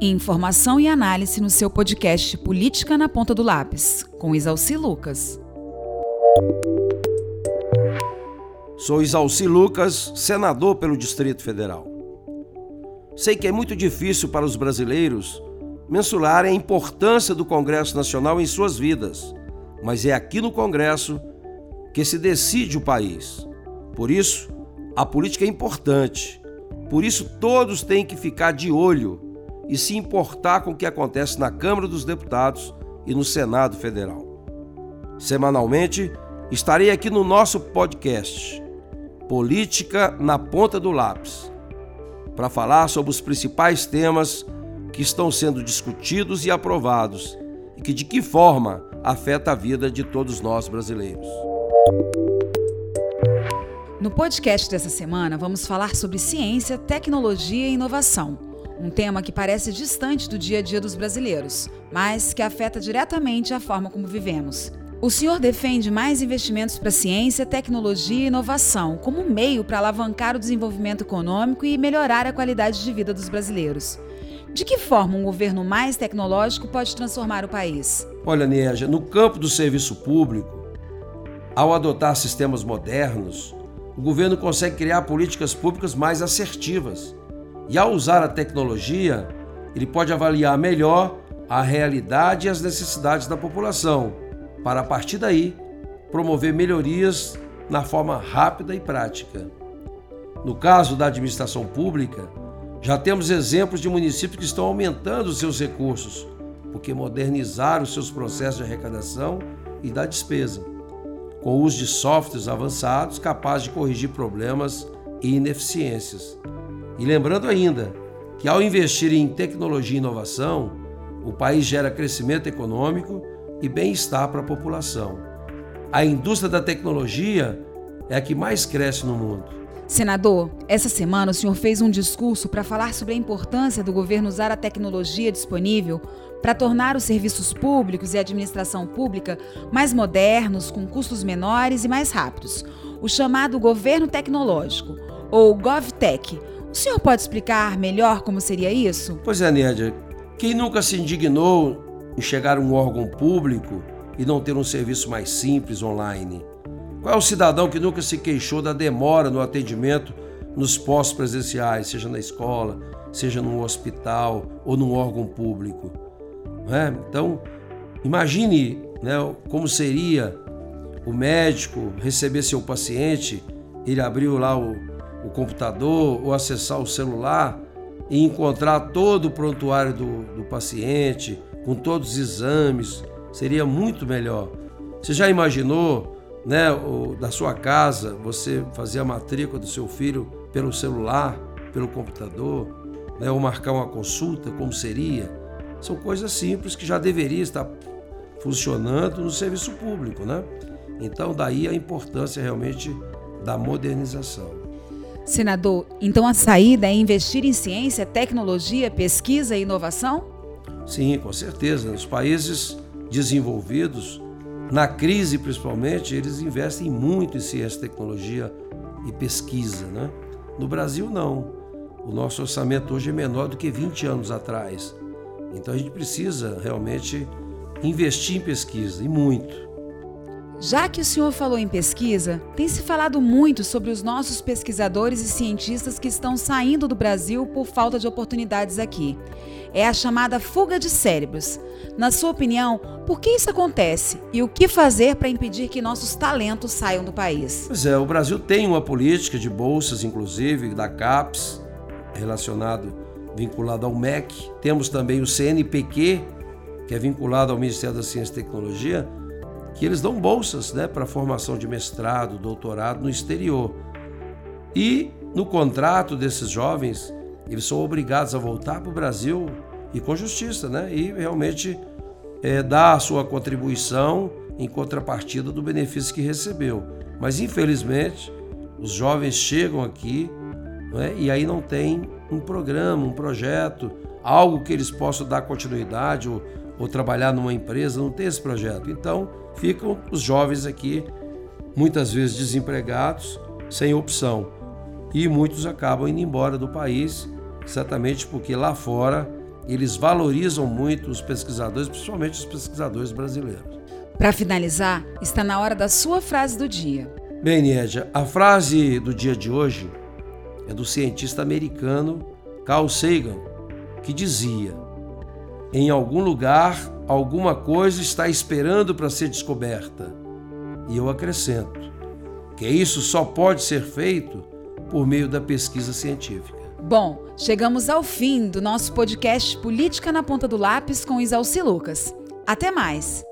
Informação e análise no seu podcast Política na Ponta do Lápis, com Isalci Lucas. Sou Isalci Lucas, senador pelo Distrito Federal. Sei que é muito difícil para os brasileiros mensurarem a importância do Congresso Nacional em suas vidas, mas é aqui no Congresso que se decide o país. Por isso, a política é importante. Por isso, todos têm que ficar de olho e se importar com o que acontece na Câmara dos Deputados e no Senado Federal. Semanalmente, estarei aqui no nosso podcast, Política na Ponta do Lápis, para falar sobre os principais temas que estão sendo discutidos e aprovados e que de que forma afeta a vida de todos nós brasileiros. No podcast dessa semana, vamos falar sobre ciência, tecnologia e inovação. Um tema que parece distante do dia a dia dos brasileiros, mas que afeta diretamente a forma como vivemos. O senhor defende mais investimentos para ciência, tecnologia e inovação como meio para alavancar o desenvolvimento econômico e melhorar a qualidade de vida dos brasileiros. De que forma um governo mais tecnológico pode transformar o país? Olha, Nieja, no campo do serviço público, ao adotar sistemas modernos, o governo consegue criar políticas públicas mais assertivas. E ao usar a tecnologia, ele pode avaliar melhor a realidade e as necessidades da população, para a partir daí promover melhorias na forma rápida e prática. No caso da administração pública, já temos exemplos de municípios que estão aumentando seus recursos, porque modernizaram seus processos de arrecadação e da despesa com o uso de softwares avançados capazes de corrigir problemas e ineficiências. E lembrando ainda que ao investir em tecnologia e inovação, o país gera crescimento econômico e bem-estar para a população. A indústria da tecnologia é a que mais cresce no mundo. Senador, essa semana o senhor fez um discurso para falar sobre a importância do governo usar a tecnologia disponível para tornar os serviços públicos e a administração pública mais modernos, com custos menores e mais rápidos. O chamado governo tecnológico, ou GovTech. O senhor pode explicar melhor como seria isso? Pois é, Nédia. Quem nunca se indignou em chegar a um órgão público e não ter um serviço mais simples online? Qual é o cidadão que nunca se queixou da demora no atendimento nos postos presenciais, seja na escola, seja num hospital ou num órgão público? Né? Então, imagine né, como seria o médico receber seu paciente, ele abriu lá o, o computador ou acessar o celular e encontrar todo o prontuário do, do paciente, com todos os exames, seria muito melhor. Você já imaginou, né, o, da sua casa, você fazer a matrícula do seu filho pelo celular, pelo computador, né, ou marcar uma consulta, como seria? São coisas simples que já deveria estar funcionando no serviço público, né? Então, daí a importância realmente da modernização. Senador, então a saída é investir em ciência, tecnologia, pesquisa e inovação? Sim, com certeza. Nos países desenvolvidos, na crise principalmente, eles investem muito em ciência, tecnologia e pesquisa, né? No Brasil, não. O nosso orçamento hoje é menor do que 20 anos atrás. Então a gente precisa realmente investir em pesquisa e muito. Já que o senhor falou em pesquisa, tem se falado muito sobre os nossos pesquisadores e cientistas que estão saindo do Brasil por falta de oportunidades aqui. É a chamada fuga de cérebros. Na sua opinião, por que isso acontece e o que fazer para impedir que nossos talentos saiam do país? Pois é, o Brasil tem uma política de bolsas, inclusive, da CAPES, relacionado vinculado ao MEC. Temos também o CNPq, que é vinculado ao Ministério da Ciência e Tecnologia, que eles dão bolsas né, para formação de mestrado, doutorado no exterior. E no contrato desses jovens, eles são obrigados a voltar para o Brasil e com justiça, né? E realmente é, dar a sua contribuição em contrapartida do benefício que recebeu. Mas infelizmente, os jovens chegam aqui né, e aí não tem um programa, um projeto, algo que eles possam dar continuidade ou, ou trabalhar numa empresa, não tem esse projeto. Então, ficam os jovens aqui, muitas vezes desempregados, sem opção. E muitos acabam indo embora do país, exatamente porque lá fora eles valorizam muito os pesquisadores, principalmente os pesquisadores brasileiros. Para finalizar, está na hora da sua frase do dia. Bem, Nédia, a frase do dia de hoje é do cientista americano Carl Sagan, que dizia: Em algum lugar, alguma coisa está esperando para ser descoberta. E eu acrescento que isso só pode ser feito por meio da pesquisa científica. Bom, chegamos ao fim do nosso podcast Política na Ponta do Lápis com Isalci Lucas. Até mais!